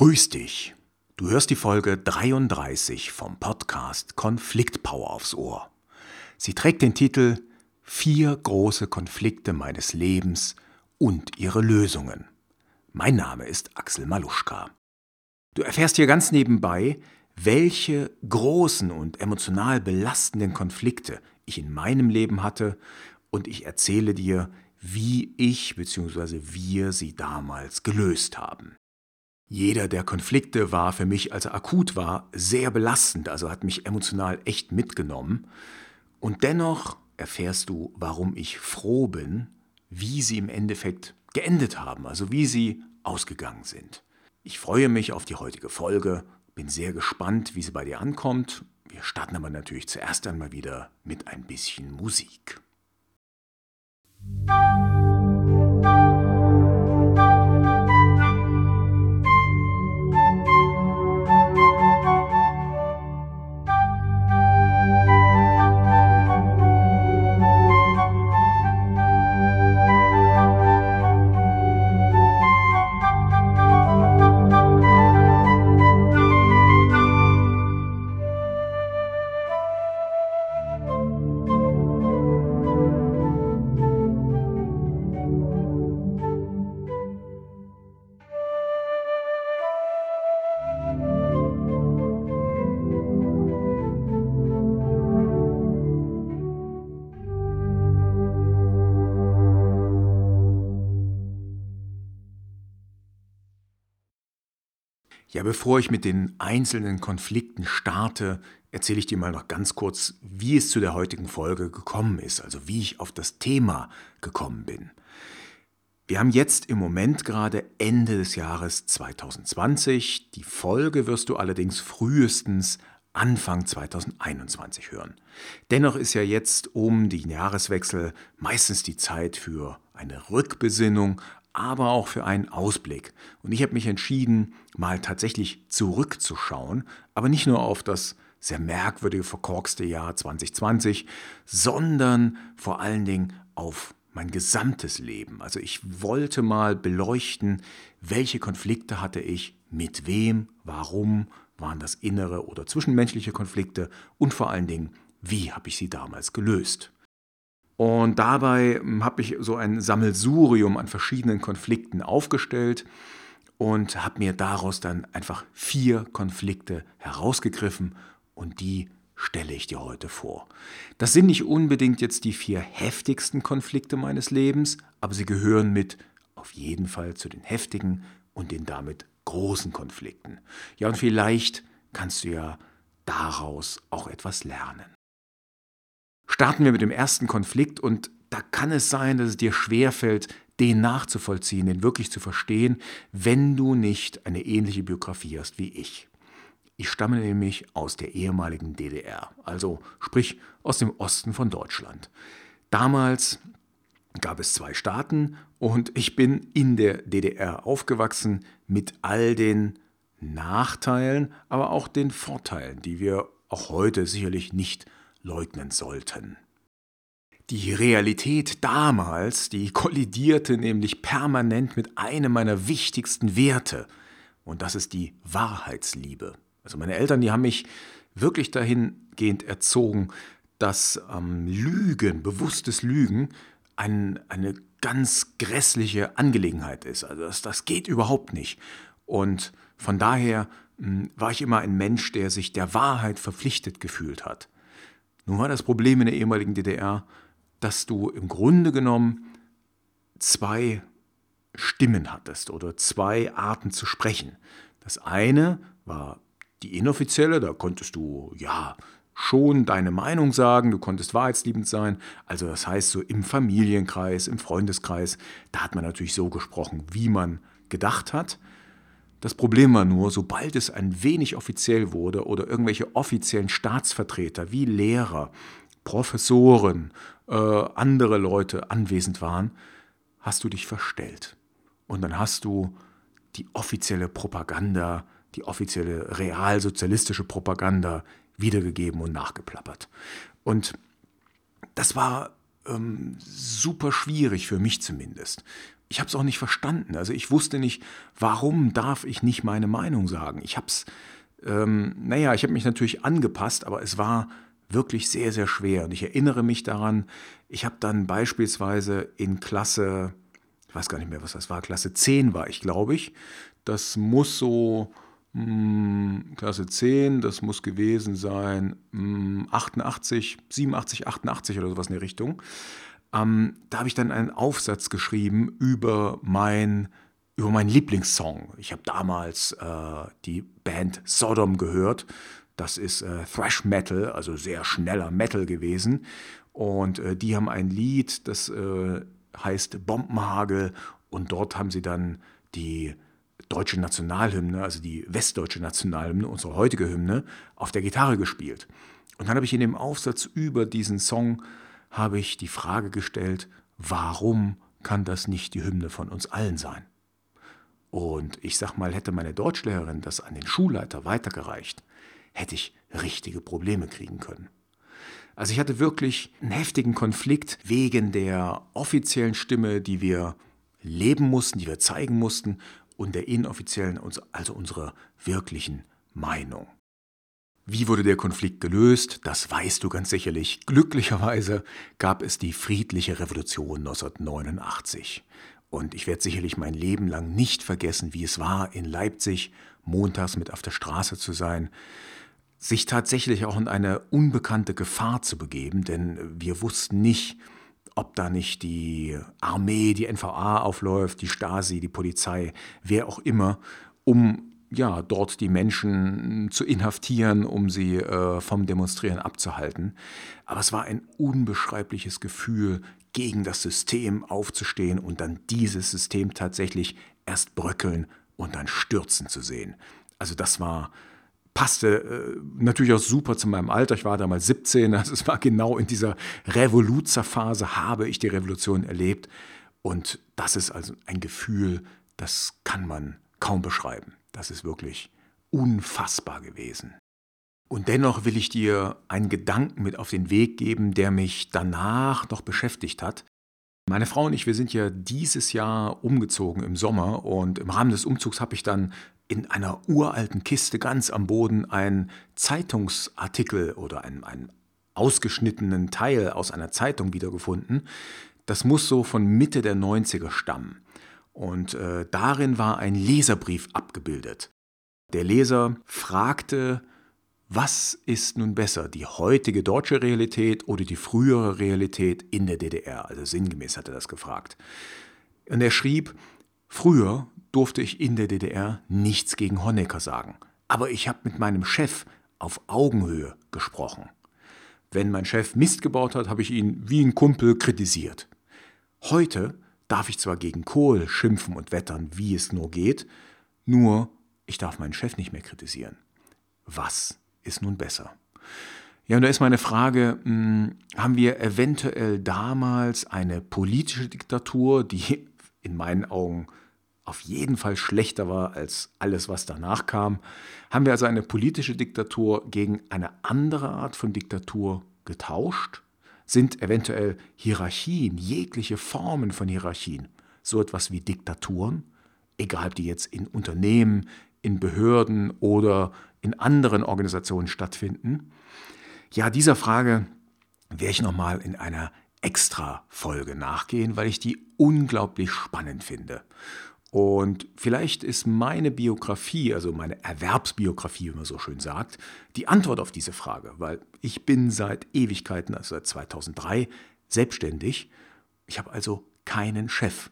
Grüß dich. Du hörst die Folge 33 vom Podcast Konfliktpower aufs Ohr. Sie trägt den Titel Vier große Konflikte meines Lebens und ihre Lösungen. Mein Name ist Axel Maluschka. Du erfährst hier ganz nebenbei, welche großen und emotional belastenden Konflikte ich in meinem Leben hatte und ich erzähle dir, wie ich bzw. wir sie damals gelöst haben. Jeder der Konflikte war für mich, als er akut war, sehr belastend, also hat mich emotional echt mitgenommen. Und dennoch erfährst du, warum ich froh bin, wie sie im Endeffekt geendet haben, also wie sie ausgegangen sind. Ich freue mich auf die heutige Folge, bin sehr gespannt, wie sie bei dir ankommt. Wir starten aber natürlich zuerst einmal wieder mit ein bisschen Musik. Ja, bevor ich mit den einzelnen Konflikten starte, erzähle ich dir mal noch ganz kurz, wie es zu der heutigen Folge gekommen ist, also wie ich auf das Thema gekommen bin. Wir haben jetzt im Moment gerade Ende des Jahres 2020. Die Folge wirst du allerdings frühestens Anfang 2021 hören. Dennoch ist ja jetzt um den Jahreswechsel meistens die Zeit für eine Rückbesinnung aber auch für einen Ausblick. Und ich habe mich entschieden, mal tatsächlich zurückzuschauen, aber nicht nur auf das sehr merkwürdige, verkorkste Jahr 2020, sondern vor allen Dingen auf mein gesamtes Leben. Also ich wollte mal beleuchten, welche Konflikte hatte ich, mit wem, warum, waren das innere oder zwischenmenschliche Konflikte und vor allen Dingen, wie habe ich sie damals gelöst. Und dabei hm, habe ich so ein Sammelsurium an verschiedenen Konflikten aufgestellt und habe mir daraus dann einfach vier Konflikte herausgegriffen und die stelle ich dir heute vor. Das sind nicht unbedingt jetzt die vier heftigsten Konflikte meines Lebens, aber sie gehören mit auf jeden Fall zu den heftigen und den damit großen Konflikten. Ja, und vielleicht kannst du ja daraus auch etwas lernen starten wir mit dem ersten Konflikt und da kann es sein, dass es dir schwerfällt, den nachzuvollziehen, den wirklich zu verstehen, wenn du nicht eine ähnliche Biografie hast wie ich. Ich stamme nämlich aus der ehemaligen DDR, also sprich aus dem Osten von Deutschland. Damals gab es zwei Staaten und ich bin in der DDR aufgewachsen mit all den Nachteilen, aber auch den Vorteilen, die wir auch heute sicherlich nicht leugnen sollten. Die Realität damals, die kollidierte nämlich permanent mit einem meiner wichtigsten Werte, und das ist die Wahrheitsliebe. Also meine Eltern, die haben mich wirklich dahingehend erzogen, dass ähm, Lügen, bewusstes Lügen, ein, eine ganz grässliche Angelegenheit ist. Also das, das geht überhaupt nicht. Und von daher mh, hm, war ich immer ein Mensch, der sich der Wahrheit verpflichtet gefühlt hat. Nun war das Problem in der ehemaligen DDR, dass du im Grunde genommen zwei Stimmen hattest oder zwei Arten zu sprechen. Das eine war die inoffizielle, da konntest du ja schon deine Meinung sagen, du konntest wahrheitsliebend sein. Also das heißt so im Familienkreis, im Freundeskreis, da hat man natürlich so gesprochen, wie man gedacht hat. Das Problem war nur, sobald es ein wenig offiziell wurde oder irgendwelche offiziellen Staatsvertreter wie Lehrer, Professoren, äh, andere Leute anwesend waren, hast du dich verstellt. Und dann hast du die offizielle Propaganda, die offizielle realsozialistische Propaganda wiedergegeben und nachgeplappert. Und das war ähm, super schwierig für mich zumindest, ich habe es auch nicht verstanden. Also ich wusste nicht, warum darf ich nicht meine Meinung sagen. Ich habe es, ähm, naja, ich habe mich natürlich angepasst, aber es war wirklich sehr, sehr schwer. Und ich erinnere mich daran, ich habe dann beispielsweise in Klasse, ich weiß gar nicht mehr, was das war, Klasse 10 war ich, glaube ich. Das muss so mh, hm, Klasse 10, das muss gewesen sein mh, 88, 87, 88 oder sowas in der Richtung. Ähm, da habe ich dann einen Aufsatz geschrieben über mein über meinen Lieblingssong. Ich habe damals äh, die Band Sodom gehört. Das ist äh, Thrash Metal, also sehr schneller Metal gewesen. Und äh, die haben ein Lied, das äh, heißt Bombenhagel. Und dort haben sie dann die deutsche Nationalhymne, also die westdeutsche Nationalhymne, unsere heutige Hymne, auf der Gitarre gespielt. Und dann habe ich in dem Aufsatz über diesen Song habe ich die Frage gestellt, warum kann das nicht die Hymne von uns allen sein? Und ich sag mal, hätte meine Deutschlehrerin das an den Schulleiter weitergereicht, hätte ich richtige Probleme kriegen können. Also ich hatte wirklich einen heftigen Konflikt wegen der offiziellen Stimme, die wir leben mussten, die wir zeigen mussten, und der inoffiziellen, also unserer wirklichen Meinung. Wie wurde der Konflikt gelöst? Das weißt du ganz sicherlich. Glücklicherweise gab es die friedliche Revolution 1989. Und ich werde sicherlich mein Leben lang nicht vergessen, wie es war, in Leipzig montags mit auf der Straße zu sein, sich tatsächlich auch in eine unbekannte Gefahr zu begeben, denn wir wussten nicht, ob da nicht die Armee, die NVA aufläuft, die Stasi, die Polizei, wer auch immer, um ja, dort die Menschen zu inhaftieren, um sie äh, vom Demonstrieren abzuhalten. Aber es war ein unbeschreibliches Gefühl, gegen das System aufzustehen und dann dieses System tatsächlich erst bröckeln und dann stürzen zu sehen. Also das war passte äh, natürlich auch super zu meinem Alter. Ich war damals 17, also es war genau in dieser Revoluzerphase habe ich die Revolution erlebt. Und das ist also ein Gefühl, das kann man kaum beschreiben. Das ist wirklich unfassbar gewesen. Und dennoch will ich dir einen Gedanken mit auf den Weg geben, der mich danach noch beschäftigt hat. Meine Frau und ich, wir sind ja dieses Jahr umgezogen im Sommer und im Rahmen des Umzugs habe ich dann in einer uralten Kiste ganz am Boden einen Zeitungsartikel oder einen, einen ausgeschnittenen Teil aus einer Zeitung wiedergefunden. Das muss so von Mitte der 90er stammen. Und äh, darin war ein Leserbrief abgebildet. Der Leser fragte, was ist nun besser, die heutige deutsche Realität oder die frühere Realität in der DDR? Also sinngemäß hat er das gefragt. Und er schrieb, früher durfte ich in der DDR nichts gegen Honecker sagen. Aber ich habe mit meinem Chef auf Augenhöhe gesprochen. Wenn mein Chef Mist gebaut hat, habe ich ihn wie ein Kumpel kritisiert. Heute darf ich zwar gegen Kohl schimpfen und wettern, wie es nur geht, nur ich darf meinen Chef nicht mehr kritisieren. Was ist nun besser? Ja, und da ist meine Frage, hm, haben wir eventuell damals eine politische Diktatur, die in meinen Augen auf jeden Fall schlechter war als alles, was danach kam, haben wir also eine politische Diktatur gegen eine andere Art von Diktatur getauscht? Sind eventuell Hierarchien, jegliche Formen von Hierarchien, so etwas wie Diktaturen, egal ob die jetzt in Unternehmen, in Behörden oder in anderen Organisationen stattfinden? Ja, dieser Frage werde ich nochmal in einer extra Folge nachgehen, weil ich die unglaublich spannend finde. Und vielleicht ist meine Biografie, also meine Erwerbsbiografie, wie man so schön sagt, die Antwort auf diese Frage, weil ich bin seit Ewigkeiten, also seit 2003, selbstständig. Ich habe also keinen Chef.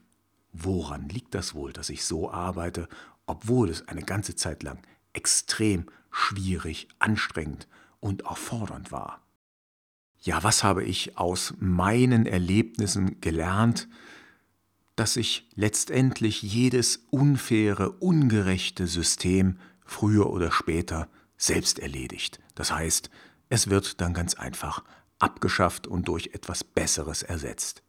Woran liegt das wohl, dass ich so arbeite, obwohl es eine ganze Zeit lang extrem schwierig, anstrengend und auch fordernd war? Ja, was habe ich aus meinen Erlebnissen gelernt? Dass sich letztendlich jedes unfaire, ungerechte System früher oder später selbst erledigt. Das heißt, es wird dann ganz einfach abgeschafft und durch etwas Besseres ersetzt.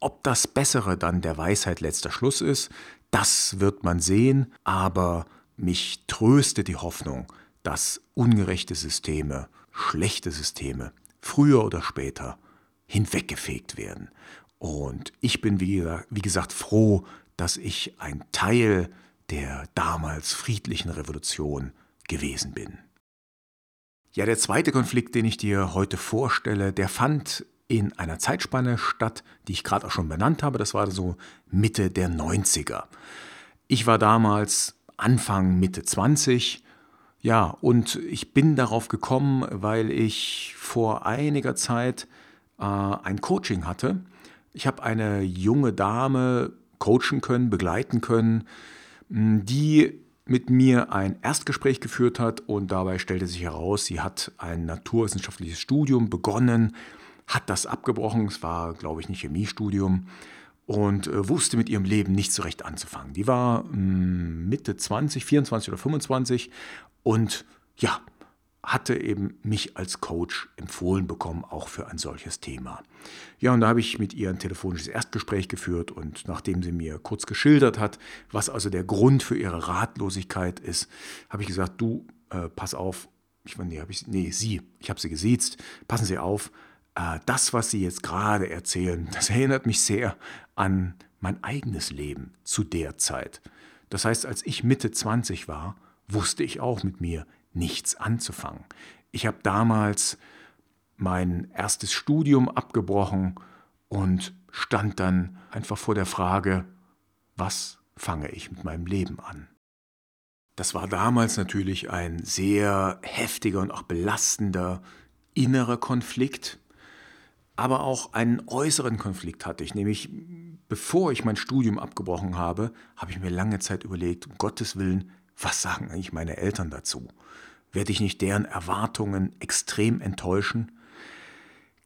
Ob das Bessere dann der Weisheit letzter Schluss ist, das wird man sehen, aber mich tröstet die Hoffnung, dass ungerechte Systeme, schlechte Systeme früher oder später hinweggefegt werden und ich bin, wie, wie gesagt, froh, dass ich ein Teil der damals friedlichen Revolution gewesen bin. Ja, der zweite Konflikt, den ich dir heute vorstelle, der fand in einer Zeitspanne statt, die ich gerade auch schon benannt habe. Das war so Mitte der 90er. Ich war damals Anfang, Mitte 20. Ja, und ich bin darauf gekommen, weil ich vor einiger Zeit äh, ein Coaching hatte. Ich habe eine junge Dame coachen können, begleiten können, die mit mir ein Erstgespräch geführt hat und dabei stellte sich heraus, sie hat ein naturwissenschaftliches Studium begonnen, hat das abgebrochen, es war, glaube ich, ein Chemiestudium und äh, wusste mit ihrem Leben nicht so recht anzufangen. Die war mh, Mitte 20, 24 oder 25 und ja, hatte eben mich als Coach empfohlen bekommen, auch für ein solches Thema. Ja, und da habe ich mit ihr ein telefonisches Erstgespräch geführt und nachdem sie mir kurz geschildert hat, was also der Grund für ihre Ratlosigkeit ist, habe ich gesagt, du, äh, pass auf, ich meine, nee, habe ich, nee, sie, ich habe sie gesiezt, passen Sie auf, äh, das, was Sie jetzt gerade erzählen, das erinnert mich sehr an mein eigenes Leben zu der Zeit. Das heißt, als ich Mitte 20 war, wusste ich auch mit mir, nichts anzufangen. Ich habe damals mein erstes Studium abgebrochen und stand dann einfach vor der Frage, was fange ich mit meinem Leben an? Das war damals natürlich ein sehr heftiger und auch belastender innerer Konflikt, aber auch einen äußeren Konflikt hatte ich, nämlich bevor ich mein Studium abgebrochen habe, habe ich mir lange Zeit überlegt, um Gottes Willen, was sagen eigentlich meine Eltern dazu? Werde ich nicht deren Erwartungen extrem enttäuschen?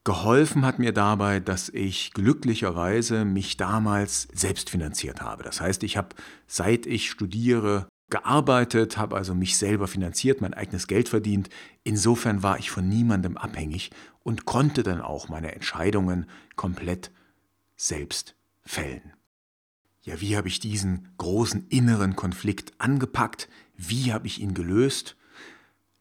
Geholfen hat mir dabei, dass ich glücklicherweise mich damals selbst finanziert habe. Das heißt, ich habe, seit ich studiere, gearbeitet, habe also mich selber finanziert, mein eigenes Geld verdient. Insofern war ich von niemandem abhängig und konnte dann auch meine Entscheidungen komplett selbst fällen. Ja, wie habe ich diesen großen inneren Konflikt angepackt? Wie habe ich ihn gelöst?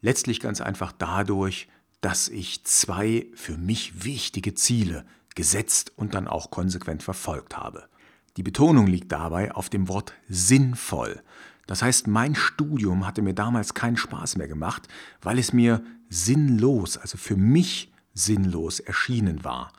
Letztlich ganz einfach dadurch, dass ich zwei für mich wichtige Ziele gesetzt und dann auch konsequent verfolgt habe. Die Betonung liegt dabei auf dem Wort sinnvoll. Das heißt, mein Studium hatte mir damals keinen Spaß mehr gemacht, weil es mir sinnlos, also für mich sinnlos erschienen war.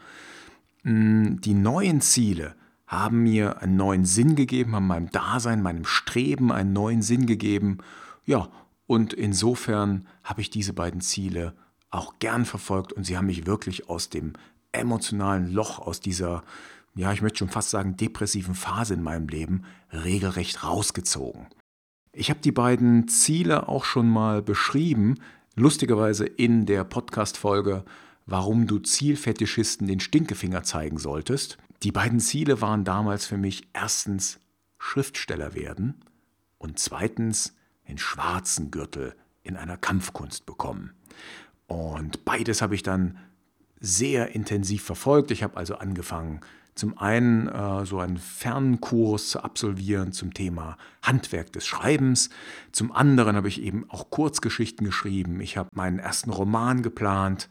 Hm, die neuen Ziele haben mir einen neuen Sinn gegeben, haben meinem Dasein, meinem Streben einen neuen Sinn gegeben. Ja, und insofern habe ich diese beiden Ziele auch gern verfolgt und sie haben mich wirklich aus dem emotionalen Loch, aus dieser, ja, ich möchte schon fast sagen, depressiven Phase in meinem Leben regelrecht rausgezogen. Ich habe die beiden Ziele auch schon mal beschrieben, lustigerweise in der Podcast-Folge, warum du Zielfetischisten den Stinkefinger zeigen solltest. Die beiden Ziele waren damals für mich erstens Schriftsteller werden und zweitens den schwarzen Gürtel in einer Kampfkunst bekommen. Und beides habe ich dann sehr intensiv verfolgt. Ich habe also angefangen, zum einen äh, so einen Fernkurs zu absolvieren zum Thema Handwerk des Schreibens. Zum anderen habe ich eben auch Kurzgeschichten geschrieben. Ich habe meinen ersten Roman geplant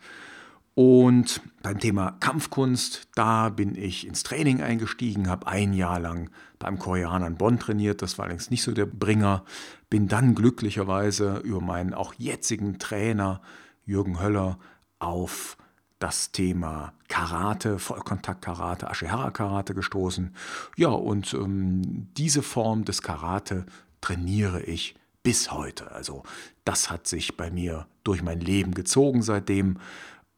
und beim Thema Kampfkunst, da bin ich ins Training eingestiegen, habe ein Jahr lang beim Koreaner in Bonn trainiert, das war allerdings nicht so der Bringer, bin dann glücklicherweise über meinen auch jetzigen Trainer Jürgen Höller auf das Thema Karate, Vollkontakt-Karate, Ashihara-Karate gestoßen. Ja, und ähm, diese Form des Karate trainiere ich bis heute. Also das hat sich bei mir durch mein Leben gezogen seitdem.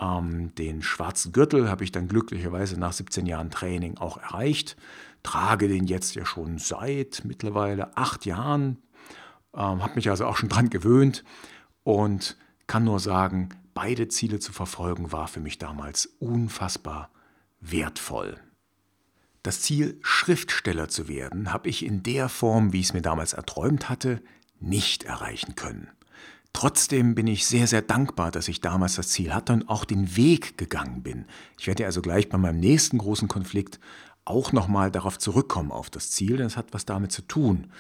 Ähm, den schwarzen Gürtel habe ich dann glücklicherweise nach 17 Jahren Training auch erreicht. Trage den jetzt ja schon seit mittlerweile acht Jahren. Ähm, habe mich also auch schon dran gewöhnt und kann nur sagen, beide Ziele zu verfolgen war für mich damals unfassbar wertvoll. Das Ziel, Schriftsteller zu werden, habe ich in der Form, wie ich es mir damals erträumt hatte, nicht erreichen können. Trotzdem bin ich sehr, sehr dankbar, dass ich damals das Ziel hatte und auch den Weg gegangen bin. Ich werde also gleich bei meinem nächsten großen Konflikt auch nochmal darauf zurückkommen, auf das Ziel, denn es hat was damit zu tun.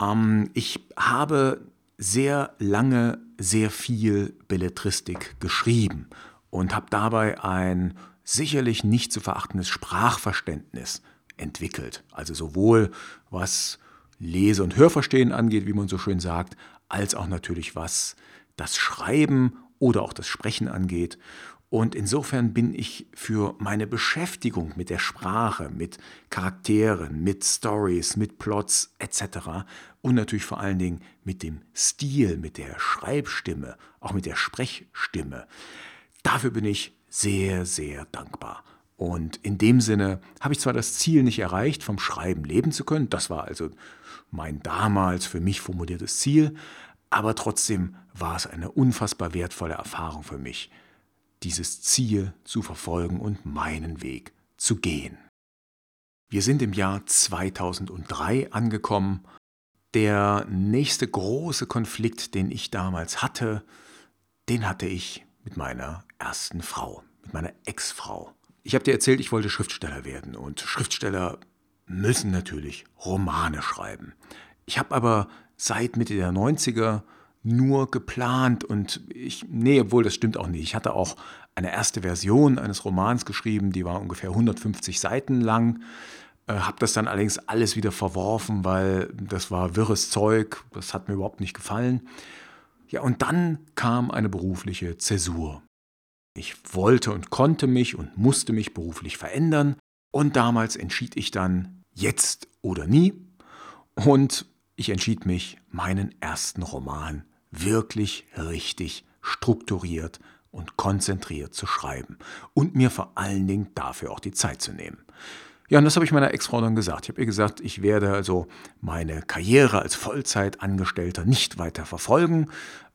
Ähm, ich habe sehr lange sehr viel Belletristik geschrieben und habe dabei ein sicherlich nicht zu verachtendes Sprachverständnis entwickelt. Also sowohl was Lese- und Hörverstehen angeht, wie man so schön sagt, als auch natürlich was das Schreiben oder auch das Sprechen angeht. Und insofern bin ich für meine Beschäftigung mit der Sprache, mit Charakteren, mit Stories, mit Plots etc. und natürlich vor allen Dingen mit dem Stil, mit der Schreibstimme, auch mit der Sprechstimme, dafür bin ich sehr, sehr dankbar. Und in dem Sinne habe ich zwar das Ziel nicht erreicht, vom Schreiben leben zu können, das war also mein damals für mich formuliertes Ziel, aber trotzdem war es eine unfassbar wertvolle Erfahrung für mich, dieses Ziel zu verfolgen und meinen Weg zu gehen. Wir sind im Jahr 2003 angekommen. Der nächste große Konflikt, den ich damals hatte, den hatte ich mit meiner ersten Frau, mit meiner Ex-Frau. Ich habe dir erzählt, ich wollte Schriftsteller werden und Schriftsteller müssen natürlich Romane schreiben. Ich habe aber seit Mitte der 90er nur geplant und ich, nee, obwohl das stimmt auch nicht. Ich hatte auch eine erste Version eines Romans geschrieben, die war ungefähr 150 Seiten lang. Äh, habe das dann allerdings alles wieder verworfen, weil das war wirres Zeug, das hat mir überhaupt nicht gefallen. Ja, und dann kam eine berufliche Zäsur. Ich wollte und konnte mich und musste mich beruflich verändern und damals entschied ich dann jetzt oder nie und ich entschied mich, meinen ersten Roman wirklich richtig strukturiert und konzentriert zu schreiben und mir vor allen Dingen dafür auch die Zeit zu nehmen. Ja, und das habe ich meiner Ex-Frau dann gesagt. Ich habe ihr gesagt, ich werde also meine Karriere als Vollzeitangestellter nicht weiter verfolgen.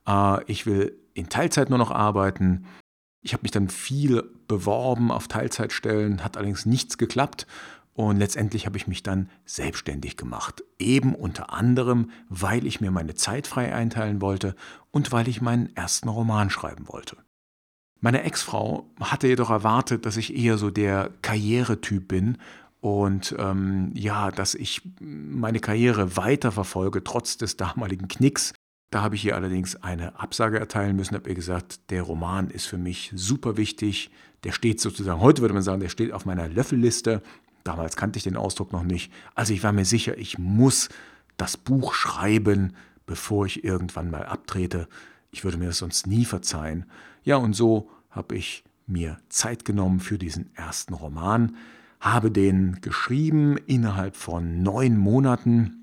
Äh, ich will in Teilzeit nur noch arbeiten. Ich habe mich dann viel beworben auf Teilzeitstellen, hat allerdings nichts geklappt. Und letztendlich habe ich mich dann selbstständig gemacht. Eben unter anderem, weil ich mir meine Zeit frei einteilen wollte und weil ich meinen ersten Roman schreiben wollte. Meine Ex-Frau hatte jedoch erwartet, dass ich eher so der Karrieretyp bin und ähm, ja, dass ich meine Karriere weiterverfolge, trotz des damaligen Knicks. Da habe ich ihr allerdings eine Absage erteilen müssen, habe ihr gesagt, der Roman ist für mich super wichtig. Der steht sozusagen, heute würde man sagen, der steht auf meiner Löffelliste. Damals kannte ich den Ausdruck noch nicht. Also ich war mir sicher, ich muss das Buch schreiben, bevor ich irgendwann mal abtrete. Ich würde mir das sonst nie verzeihen. Ja, und so habe ich mir Zeit genommen für diesen ersten Roman, habe den geschrieben innerhalb von neun Monaten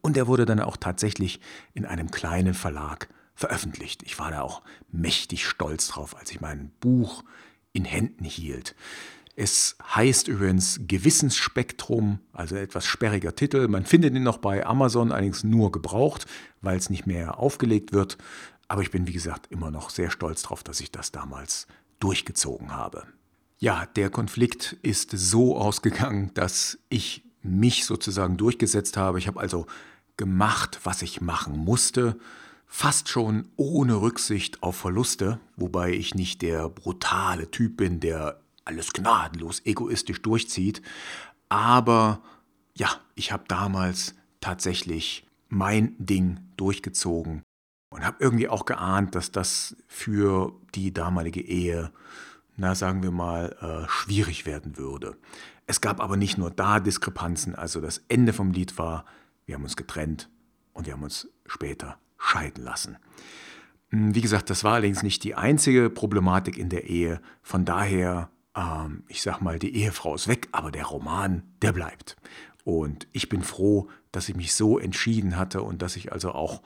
und er wurde dann auch tatsächlich in einem kleinen Verlag veröffentlicht. Ich war da auch mächtig stolz drauf, als ich mein Buch in Händen hielt. Es heißt übrigens Gewissensspektrum, also etwas sperriger Titel. Man findet ihn noch bei Amazon, allerdings nur gebraucht, weil es nicht mehr aufgelegt wird. Aber ich bin, wie gesagt, immer noch sehr stolz darauf, dass ich das damals durchgezogen habe. Ja, der Konflikt ist so ausgegangen, dass ich mich sozusagen durchgesetzt habe. Ich habe also gemacht, was ich machen musste, fast schon ohne Rücksicht auf Verluste, wobei ich nicht der brutale Typ bin, der alles gnadenlos egoistisch durchzieht. Aber ja, ich habe damals tatsächlich mein Ding durchgezogen und habe irgendwie auch geahnt, dass das für die damalige Ehe, na sagen wir mal, äh, schwierig werden würde. Es gab aber nicht nur da Diskrepanzen, also das Ende vom Lied war, wir haben uns getrennt und wir haben uns später scheiden lassen. Hm, wie gesagt, das war allerdings nicht die einzige Problematik in der Ehe. Von daher ähm, ich sag mal, die Ehefrau ist weg, aber der Roman, der bleibt. Und ich bin froh, dass ich mich so entschieden hatte und dass ich also auch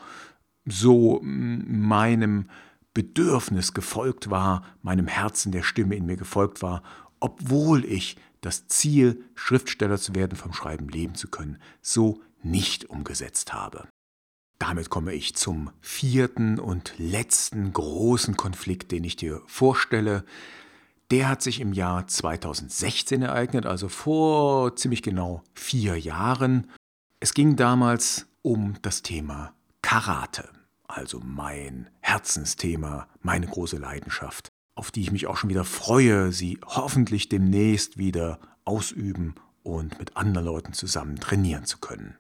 so meinem Bedürfnis gefolgt war, meinem Herzen der Stimme in mir gefolgt war, obwohl ich das Ziel, Schriftsteller zu werden, vom Schreiben leben zu können, so nicht umgesetzt habe. Damit komme ich zum vierten und letzten großen Konflikt, den ich dir vorstelle. Der hat sich im Jahr 2016 ereignet, also vor ziemlich genau vier Jahren. Es ging damals um das Thema Karate, also mein Herzensthema, meine große Leidenschaft, auf die ich mich auch schon wieder freue, sie hoffentlich demnächst wieder ausüben und mit anderen Leuten zusammen trainieren zu können.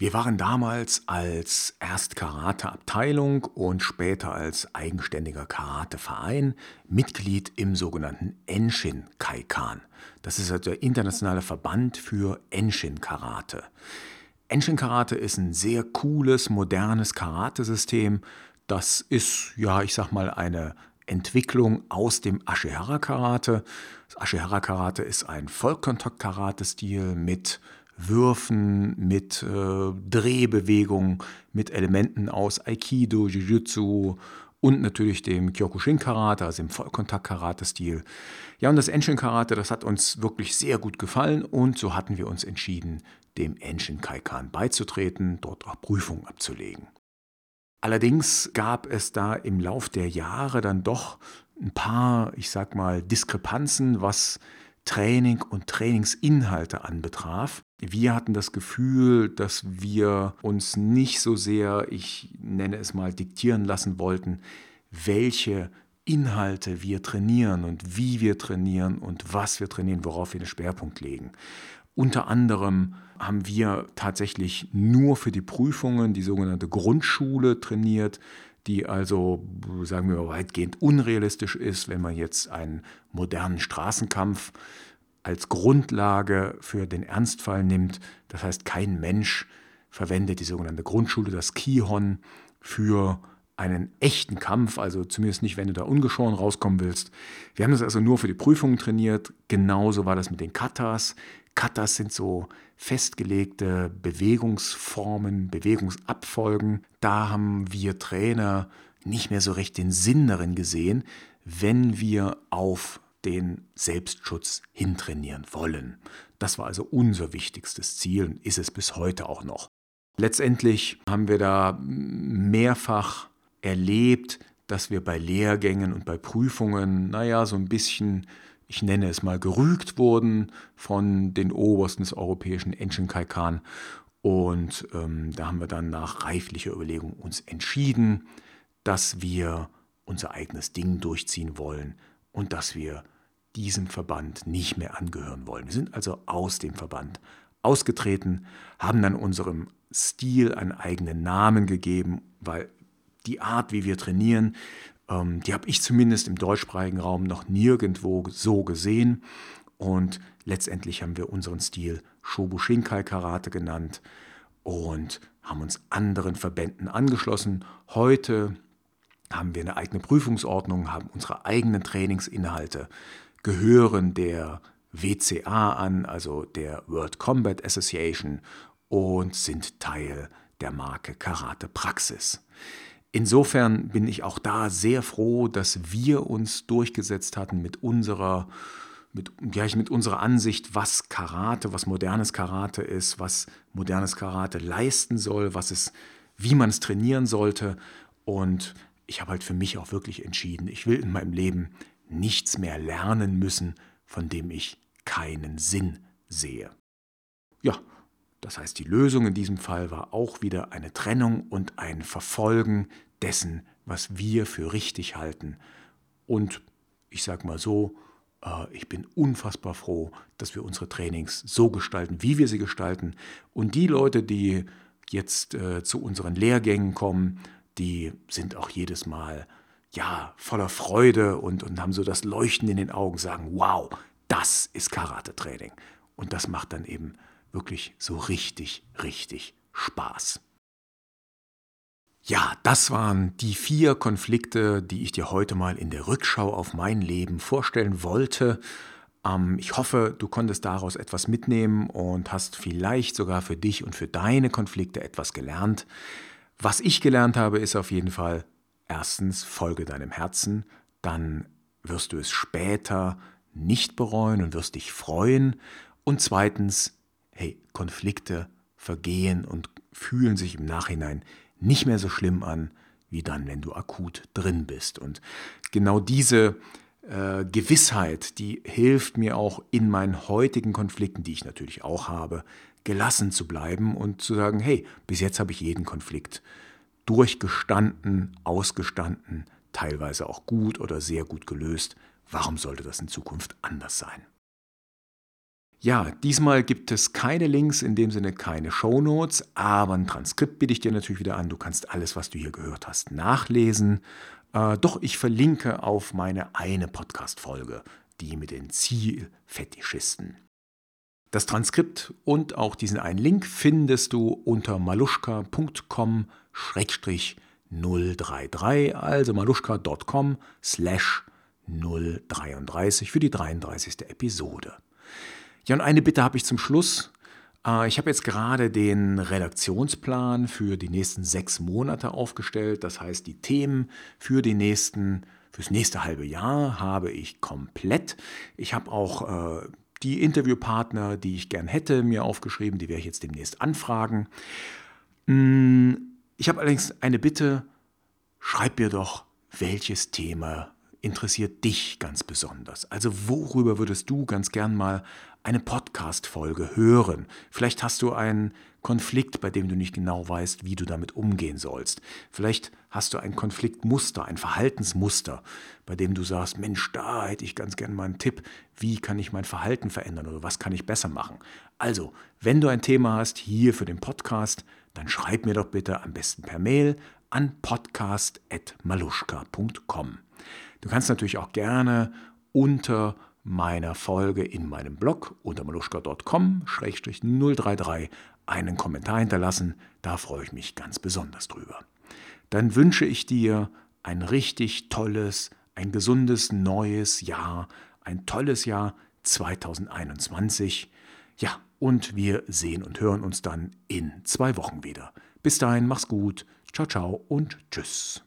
Wir waren damals als erst Karate-Abteilung und später als eigenständiger Karate-Verein Mitglied im sogenannten Enshin Kaikan. Das ist also der internationale Verband für Enshin Karate. Enshin Karate ist ein sehr cooles, modernes Karate-System. Das ist, ja, ich sag mal, eine Entwicklung aus dem Ashihara Karate. Das Ashihara Karate ist ein Vollkontakt-Karate-Stil mit Würfen, mit äh, Drehbewegungen, mit Elementen aus Aikido, Jiu-Jitsu und natürlich dem Kyokushin Karate, also dem Vollkontakt-Karate-Stil. Ja, und das Enshin Karate, das hat uns wirklich sehr gut gefallen und so hatten wir uns entschieden, dem Enshin Kaikan beizutreten, dort auch Prüfungen abzulegen. Allerdings gab es da im Lauf der Jahre dann doch ein paar, ich sag mal, Diskrepanzen, was Training und Trainingsinhalte anbetraf. Wir hatten das Gefühl, dass wir uns nicht so sehr, ich nenne es mal, diktieren lassen wollten, welche Inhalte wir trainieren und wie wir trainieren und was wir trainieren, worauf wir den Schwerpunkt legen. Unter anderem haben wir tatsächlich nur für die Prüfungen die sogenannte Grundschule trainiert, die also, sagen wir mal, weitgehend unrealistisch ist, wenn man jetzt einen modernen Straßenkampf als Grundlage für den Ernstfall nimmt. Das heißt, kein Mensch verwendet die sogenannte Grundschule, das Kihon, für einen echten Kampf, also zumindest nicht, wenn du da ungeschoren rauskommen willst. Wir haben das also nur für die Prüfungen trainiert. Genauso war das mit den Katas. Katas sind so festgelegte Bewegungsformen, Bewegungsabfolgen. Da haben wir Trainer nicht mehr so recht den Sinn darin gesehen, wenn wir auf den Selbstschutz hintrainieren wollen. Das war also unser wichtigstes Ziel und ist es bis heute auch noch. Letztendlich haben wir da mehrfach erlebt, dass wir bei Lehrgängen und bei Prüfungen, naja, so ein bisschen ich nenne es mal, gerügt wurden von den Obersten des europäischen Enschenkaikan. Und ähm, da haben wir dann nach reiflicher Überlegung uns entschieden, dass wir unser eigenes Ding durchziehen wollen und dass wir diesem Verband nicht mehr angehören wollen. Wir sind also aus dem Verband ausgetreten, haben dann unserem Stil einen eigenen Namen gegeben, weil die Art, wie wir trainieren, ähm, die habe ich zumindest im deutschsprachigen Raum noch nirgendwo so gesehen. Und letztendlich haben wir unseren Stil Shobushinkai Karate genannt und haben uns anderen Verbänden angeschlossen. Heute haben wir eine eigene Prüfungsordnung, haben unsere eigenen Trainingsinhalte, gehören der WCA an, also der World Combat Association, und sind Teil der Marke Karate Praxis. Insofern bin ich auch da sehr froh, dass wir uns durchgesetzt hatten mit unserer, mit, gleich mit unserer Ansicht, was Karate, was modernes Karate ist, was modernes Karate leisten soll, was es, wie man es trainieren sollte. Und ich habe halt für mich auch wirklich entschieden, ich will in meinem Leben nichts mehr lernen müssen, von dem ich keinen Sinn sehe. Ja, das heißt, die Lösung in diesem Fall war auch wieder eine Trennung und ein Verfolgen dessen, was wir für richtig halten. Und ich sage mal so, äh, ich bin unfassbar froh, dass wir unsere Trainings so gestalten, wie wir sie gestalten. Und die Leute, die jetzt äh, zu unseren Lehrgängen kommen, die sind auch jedes Mal ja voller Freude und, und haben so das Leuchten in den Augen, sagen, wow, das ist Karate-Training. Und das macht dann eben wirklich so richtig, richtig Spaß. Ja, das waren die vier Konflikte, die ich dir heute mal in der Rückschau auf mein Leben vorstellen wollte. Ähm, ich hoffe, du konntest daraus etwas mitnehmen und hast vielleicht sogar für dich und für deine Konflikte etwas gelernt. Was ich gelernt habe, ist auf jeden Fall, erstens, folge deinem Herzen, dann wirst du es später nicht bereuen und wirst dich freuen. Und zweitens, hey, Konflikte vergehen und fühlen sich im Nachhinein nicht mehr so schlimm an, wie dann, wenn du akut drin bist. Und genau diese äh, Gewissheit, die hilft mir auch in meinen heutigen Konflikten, die ich natürlich auch habe, gelassen zu bleiben und zu sagen, hey, bis jetzt habe ich jeden Konflikt durchgestanden, ausgestanden, teilweise auch gut oder sehr gut gelöst. Warum sollte das in Zukunft anders sein? Ja, diesmal gibt es keine Links, in dem Sinne keine Shownotes, aber ein Transkript biete ich dir natürlich wieder an. Du kannst alles, was du hier gehört hast, nachlesen. Äh, doch ich verlinke auf meine eine Podcast-Folge, die mit den Zielfetischisten. Das Transkript und auch diesen einen Link findest du unter maluschka.com-033, also maluschka.com slash 033 für die 33. Episode. Ja, und eine Bitte habe ich zum Schluss. Äh, ich habe jetzt gerade den Redaktionsplan für die nächsten sechs Monate aufgestellt. Das heißt, die Themen für die nächsten, fürs nächste halbe Jahr habe ich komplett. Ich habe auch äh, die Interviewpartner, die ich gern hätte, mir aufgeschrieben. Die werde ich jetzt demnächst anfragen. Mm, ich habe allerdings eine Bitte. Schreib mir doch, welches Thema interessiert dich ganz besonders? Also worüber würdest du ganz gern mal eine Podcast-Folge hören. Vielleicht hast du einen Konflikt, bei dem du nicht genau weißt, wie du damit umgehen sollst. Vielleicht hast du ein Konfliktmuster, ein Verhaltensmuster, bei dem du sagst, Mensch, da hätte ich ganz gern mal einen Tipp, wie kann ich mein Verhalten verändern oder was kann ich besser machen. Also, wenn du ein Thema hast hier für den Podcast, dann schreib mir doch bitte am besten per Mail an podcast.maluschka.com. Du kannst natürlich auch gerne unter meiner Folge in meinem Blog unter maluschka.com-033 einen Kommentar hinterlassen. Da freue ich mich ganz besonders drüber. Dann wünsche ich dir ein richtig tolles, ein gesundes neues Jahr, ein tolles Jahr 2021. Ja, und wir sehen und hören uns dann in zwei Wochen wieder. Bis dahin, mach's gut. Ciao, ciao und tschüss.